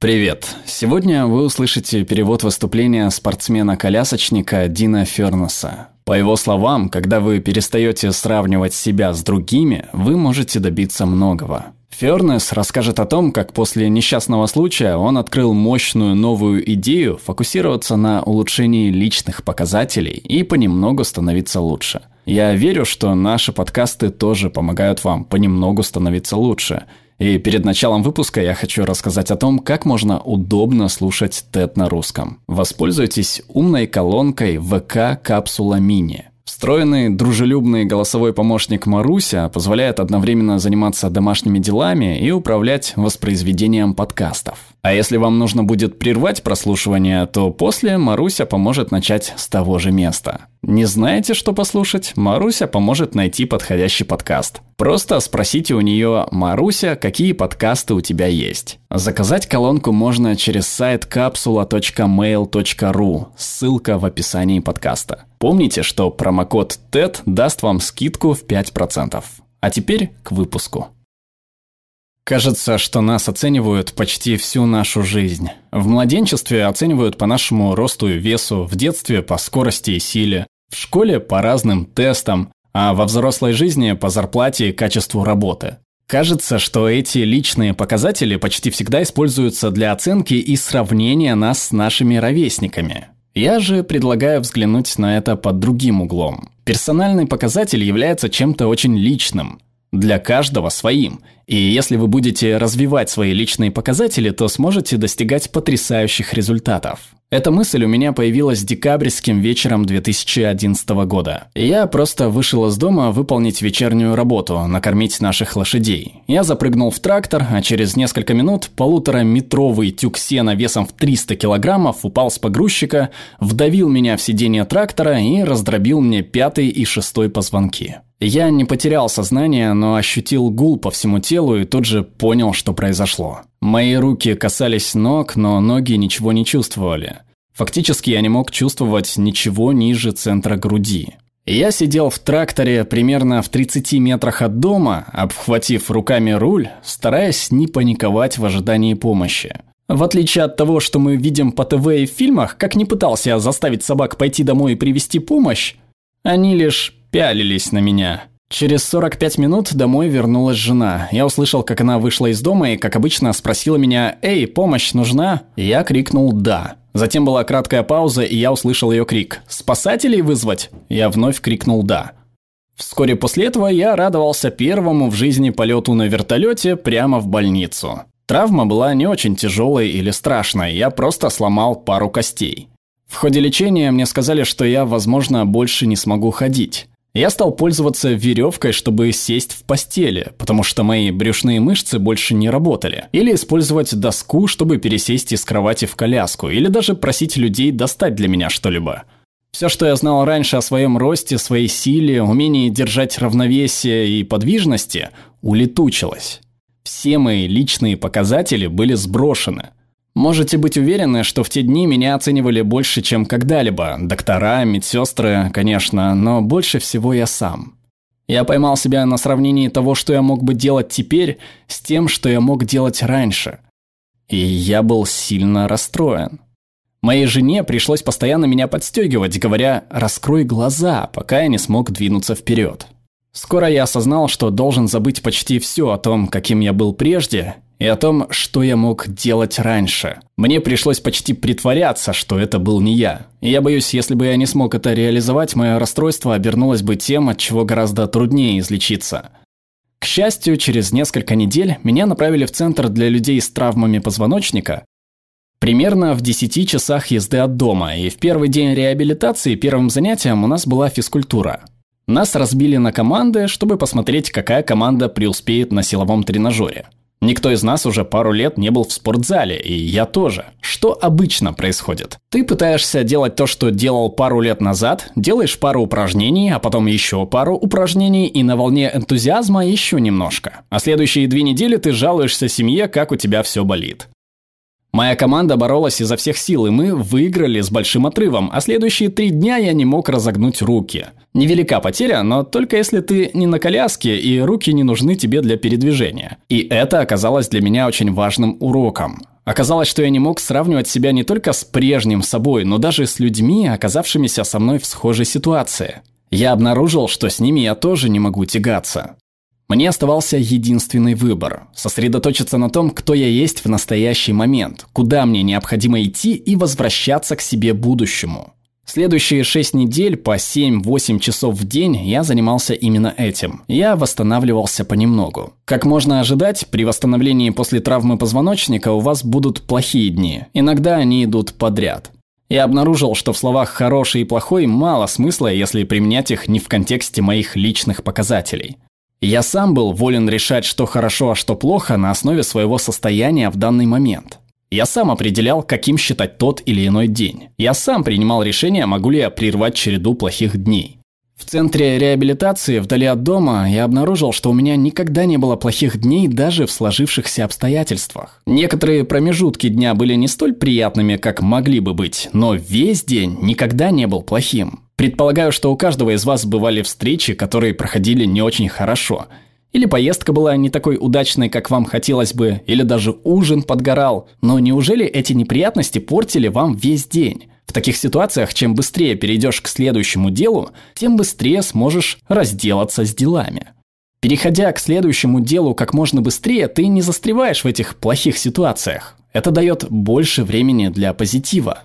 Привет! Сегодня вы услышите перевод выступления спортсмена-колясочника Дина Фернеса. По его словам, когда вы перестаете сравнивать себя с другими, вы можете добиться многого. Фернес расскажет о том, как после несчастного случая он открыл мощную новую идею фокусироваться на улучшении личных показателей и понемногу становиться лучше. Я верю, что наши подкасты тоже помогают вам понемногу становиться лучше – и перед началом выпуска я хочу рассказать о том, как можно удобно слушать TED на русском. Воспользуйтесь умной колонкой ВК Капсула Мини. Встроенный дружелюбный голосовой помощник Маруся позволяет одновременно заниматься домашними делами и управлять воспроизведением подкастов. А если вам нужно будет прервать прослушивание, то после Маруся поможет начать с того же места. Не знаете, что послушать? Маруся поможет найти подходящий подкаст. Просто спросите у нее «Маруся, какие подкасты у тебя есть?». Заказать колонку можно через сайт capsula.mail.ru, ссылка в описании подкаста. Помните, что промокод TED даст вам скидку в 5%. А теперь к выпуску. Кажется, что нас оценивают почти всю нашу жизнь. В младенчестве оценивают по нашему росту и весу, в детстве по скорости и силе, в школе по разным тестам, а во взрослой жизни по зарплате и качеству работы. Кажется, что эти личные показатели почти всегда используются для оценки и сравнения нас с нашими ровесниками. Я же предлагаю взглянуть на это под другим углом. Персональный показатель является чем-то очень личным – для каждого своим. И если вы будете развивать свои личные показатели, то сможете достигать потрясающих результатов. Эта мысль у меня появилась декабрьским вечером 2011 года. Я просто вышел из дома выполнить вечернюю работу, накормить наших лошадей. Я запрыгнул в трактор, а через несколько минут полутораметровый тюк сена весом в 300 килограммов упал с погрузчика, вдавил меня в сиденье трактора и раздробил мне пятый и шестой позвонки. Я не потерял сознание, но ощутил гул по всему телу и тут же понял, что произошло. Мои руки касались ног, но ноги ничего не чувствовали. Фактически я не мог чувствовать ничего ниже центра груди. Я сидел в тракторе примерно в 30 метрах от дома, обхватив руками руль, стараясь не паниковать в ожидании помощи. В отличие от того, что мы видим по ТВ и в фильмах, как не пытался я заставить собак пойти домой и привести помощь, они лишь пялились на меня. Через 45 минут домой вернулась жена. Я услышал, как она вышла из дома и, как обычно, спросила меня «Эй, помощь нужна?» Я крикнул «Да». Затем была краткая пауза, и я услышал ее крик «Спасателей вызвать?» Я вновь крикнул «Да». Вскоре после этого я радовался первому в жизни полету на вертолете прямо в больницу. Травма была не очень тяжелой или страшной, я просто сломал пару костей. В ходе лечения мне сказали, что я, возможно, больше не смогу ходить. Я стал пользоваться веревкой, чтобы сесть в постели, потому что мои брюшные мышцы больше не работали. Или использовать доску, чтобы пересесть из кровати в коляску, или даже просить людей достать для меня что-либо. Все, что я знал раньше о своем росте, своей силе, умении держать равновесие и подвижности, улетучилось. Все мои личные показатели были сброшены. Можете быть уверены, что в те дни меня оценивали больше, чем когда-либо. Доктора, медсестры, конечно, но больше всего я сам. Я поймал себя на сравнении того, что я мог бы делать теперь, с тем, что я мог делать раньше. И я был сильно расстроен. Моей жене пришлось постоянно меня подстегивать, говоря «раскрой глаза», пока я не смог двинуться вперед. Скоро я осознал, что должен забыть почти все о том, каким я был прежде, и о том, что я мог делать раньше. Мне пришлось почти притворяться, что это был не я. И я боюсь, если бы я не смог это реализовать, мое расстройство обернулось бы тем, от чего гораздо труднее излечиться. К счастью, через несколько недель меня направили в центр для людей с травмами позвоночника, примерно в 10 часах езды от дома, и в первый день реабилитации первым занятием у нас была физкультура. Нас разбили на команды, чтобы посмотреть, какая команда преуспеет на силовом тренажере. Никто из нас уже пару лет не был в спортзале, и я тоже. Что обычно происходит? Ты пытаешься делать то, что делал пару лет назад, делаешь пару упражнений, а потом еще пару упражнений, и на волне энтузиазма еще немножко. А следующие две недели ты жалуешься семье, как у тебя все болит. Моя команда боролась изо всех сил, и мы выиграли с большим отрывом, а следующие три дня я не мог разогнуть руки. Невелика потеря, но только если ты не на коляске и руки не нужны тебе для передвижения. И это оказалось для меня очень важным уроком. Оказалось, что я не мог сравнивать себя не только с прежним собой, но даже с людьми, оказавшимися со мной в схожей ситуации. Я обнаружил, что с ними я тоже не могу тягаться. Мне оставался единственный выбор – сосредоточиться на том, кто я есть в настоящий момент, куда мне необходимо идти и возвращаться к себе будущему. Следующие шесть недель по 7-8 часов в день я занимался именно этим. Я восстанавливался понемногу. Как можно ожидать, при восстановлении после травмы позвоночника у вас будут плохие дни. Иногда они идут подряд. Я обнаружил, что в словах «хороший» и «плохой» мало смысла, если применять их не в контексте моих личных показателей. Я сам был волен решать, что хорошо, а что плохо на основе своего состояния в данный момент. Я сам определял, каким считать тот или иной день. Я сам принимал решение, могу ли я прервать череду плохих дней. В центре реабилитации, вдали от дома, я обнаружил, что у меня никогда не было плохих дней даже в сложившихся обстоятельствах. Некоторые промежутки дня были не столь приятными, как могли бы быть, но весь день никогда не был плохим. Предполагаю, что у каждого из вас бывали встречи, которые проходили не очень хорошо – или поездка была не такой удачной, как вам хотелось бы, или даже ужин подгорал. Но неужели эти неприятности портили вам весь день? В таких ситуациях, чем быстрее перейдешь к следующему делу, тем быстрее сможешь разделаться с делами. Переходя к следующему делу как можно быстрее, ты не застреваешь в этих плохих ситуациях. Это дает больше времени для позитива.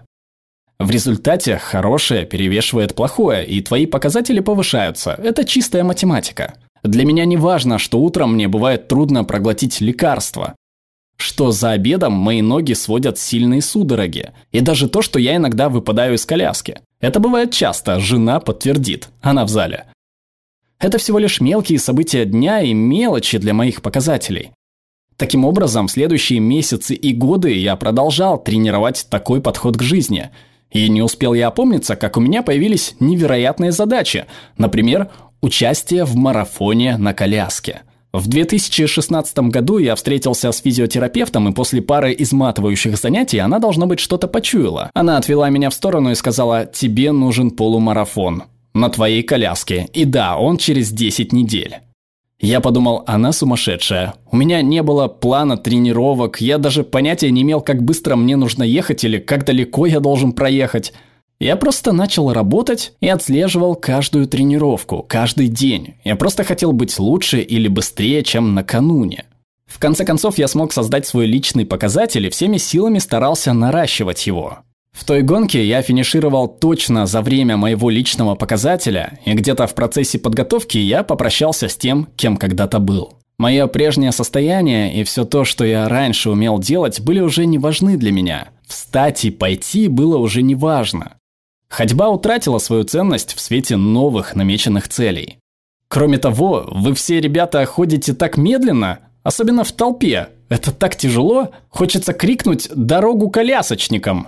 В результате хорошее перевешивает плохое, и твои показатели повышаются. Это чистая математика. Для меня не важно, что утром мне бывает трудно проглотить лекарство, что за обедом мои ноги сводят сильные судороги, и даже то, что я иногда выпадаю из коляски. Это бывает часто, жена подтвердит, она в зале. Это всего лишь мелкие события дня и мелочи для моих показателей. Таким образом, следующие месяцы и годы я продолжал тренировать такой подход к жизни. И не успел я опомниться, как у меня появились невероятные задачи. Например, Участие в марафоне на коляске. В 2016 году я встретился с физиотерапевтом, и после пары изматывающих занятий она, должно быть, что-то почуяла. Она отвела меня в сторону и сказала, тебе нужен полумарафон на твоей коляске. И да, он через 10 недель. Я подумал, она сумасшедшая. У меня не было плана тренировок, я даже понятия не имел, как быстро мне нужно ехать или как далеко я должен проехать. Я просто начал работать и отслеживал каждую тренировку, каждый день. Я просто хотел быть лучше или быстрее, чем накануне. В конце концов, я смог создать свой личный показатель и всеми силами старался наращивать его. В той гонке я финишировал точно за время моего личного показателя, и где-то в процессе подготовки я попрощался с тем, кем когда-то был. Мое прежнее состояние и все то, что я раньше умел делать, были уже не важны для меня. Встать и пойти было уже не важно. Ходьба утратила свою ценность в свете новых намеченных целей. Кроме того, вы все, ребята, ходите так медленно, особенно в толпе. Это так тяжело, хочется крикнуть «дорогу колясочникам!».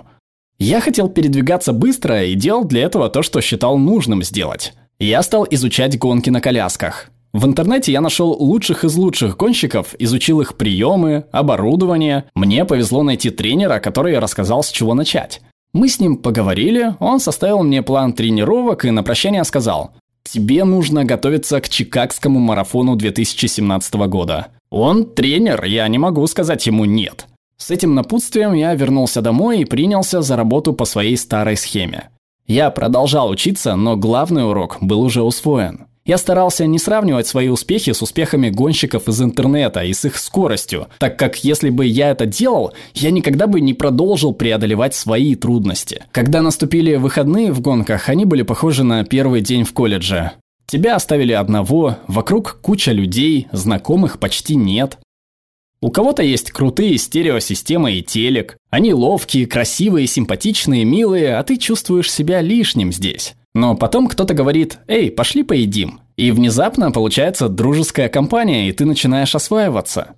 Я хотел передвигаться быстро и делал для этого то, что считал нужным сделать. Я стал изучать гонки на колясках. В интернете я нашел лучших из лучших гонщиков, изучил их приемы, оборудование. Мне повезло найти тренера, который рассказал, с чего начать. Мы с ним поговорили, он составил мне план тренировок и на прощание сказал «Тебе нужно готовиться к Чикагскому марафону 2017 года». Он тренер, я не могу сказать ему «нет». С этим напутствием я вернулся домой и принялся за работу по своей старой схеме. Я продолжал учиться, но главный урок был уже усвоен. Я старался не сравнивать свои успехи с успехами гонщиков из интернета и с их скоростью, так как если бы я это делал, я никогда бы не продолжил преодолевать свои трудности. Когда наступили выходные в гонках, они были похожи на первый день в колледже. Тебя оставили одного, вокруг куча людей, знакомых почти нет. У кого-то есть крутые стереосистемы и телек. Они ловкие, красивые, симпатичные, милые, а ты чувствуешь себя лишним здесь. Но потом кто-то говорит «Эй, пошли поедим». И внезапно получается дружеская компания, и ты начинаешь осваиваться.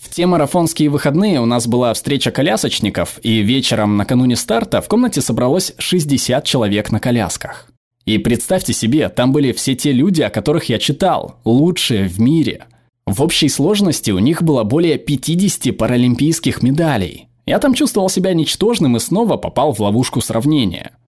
В те марафонские выходные у нас была встреча колясочников, и вечером накануне старта в комнате собралось 60 человек на колясках. И представьте себе, там были все те люди, о которых я читал, лучшие в мире. В общей сложности у них было более 50 паралимпийских медалей. Я там чувствовал себя ничтожным и снова попал в ловушку сравнения –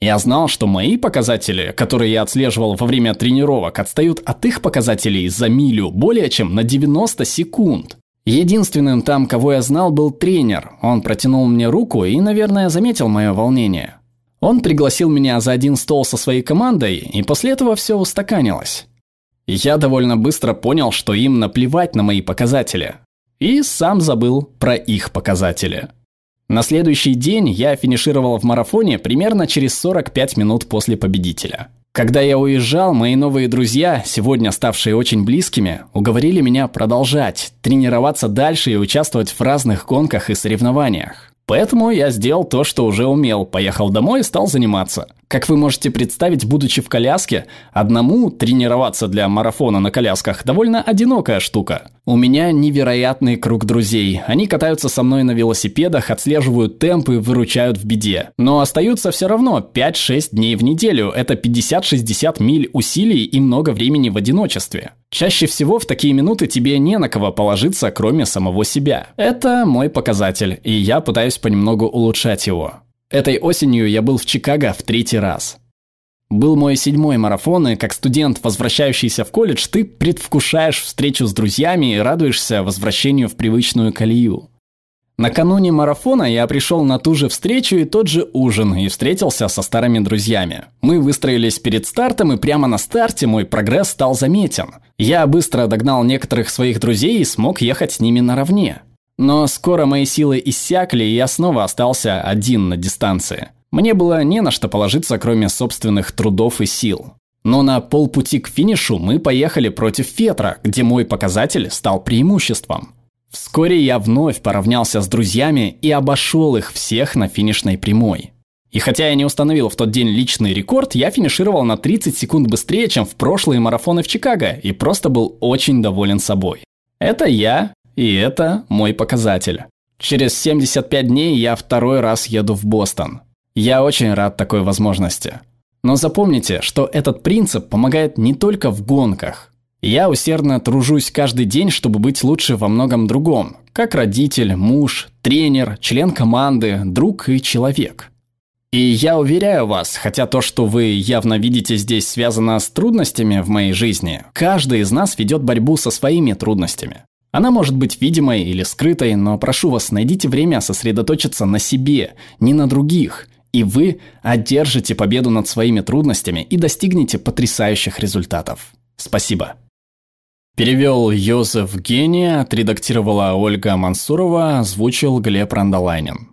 я знал, что мои показатели, которые я отслеживал во время тренировок, отстают от их показателей за милю более чем на 90 секунд. Единственным там, кого я знал, был тренер. Он протянул мне руку и, наверное, заметил мое волнение. Он пригласил меня за один стол со своей командой, и после этого все устаканилось. Я довольно быстро понял, что им наплевать на мои показатели. И сам забыл про их показатели. На следующий день я финишировал в марафоне примерно через 45 минут после победителя. Когда я уезжал, мои новые друзья, сегодня ставшие очень близкими, уговорили меня продолжать, тренироваться дальше и участвовать в разных гонках и соревнованиях. Поэтому я сделал то, что уже умел, поехал домой и стал заниматься. Как вы можете представить, будучи в коляске, одному тренироваться для марафона на колясках довольно одинокая штука. У меня невероятный круг друзей. Они катаются со мной на велосипедах, отслеживают темпы, выручают в беде. Но остаются все равно 5-6 дней в неделю. Это 50-60 миль усилий и много времени в одиночестве. Чаще всего в такие минуты тебе не на кого положиться, кроме самого себя. Это мой показатель, и я пытаюсь понемногу улучшать его. Этой осенью я был в Чикаго в третий раз. Был мой седьмой марафон, и как студент, возвращающийся в колледж, ты предвкушаешь встречу с друзьями и радуешься возвращению в привычную колею. Накануне марафона я пришел на ту же встречу и тот же ужин и встретился со старыми друзьями. Мы выстроились перед стартом, и прямо на старте мой прогресс стал заметен. Я быстро догнал некоторых своих друзей и смог ехать с ними наравне. Но скоро мои силы иссякли, и я снова остался один на дистанции. Мне было не на что положиться, кроме собственных трудов и сил. Но на полпути к финишу мы поехали против Фетра, где мой показатель стал преимуществом. Вскоре я вновь поравнялся с друзьями и обошел их всех на финишной прямой. И хотя я не установил в тот день личный рекорд, я финишировал на 30 секунд быстрее, чем в прошлые марафоны в Чикаго, и просто был очень доволен собой. Это я и это мой показатель. Через 75 дней я второй раз еду в Бостон. Я очень рад такой возможности. Но запомните, что этот принцип помогает не только в гонках. Я усердно тружусь каждый день, чтобы быть лучше во многом другом. Как родитель, муж, тренер, член команды, друг и человек. И я уверяю вас, хотя то, что вы явно видите здесь связано с трудностями в моей жизни, каждый из нас ведет борьбу со своими трудностями. Она может быть видимой или скрытой, но прошу вас, найдите время сосредоточиться на себе, не на других, и вы одержите победу над своими трудностями и достигнете потрясающих результатов. Спасибо. Перевел Йозеф Гения, отредактировала Ольга Мансурова, озвучил Глеб Рандолайнин.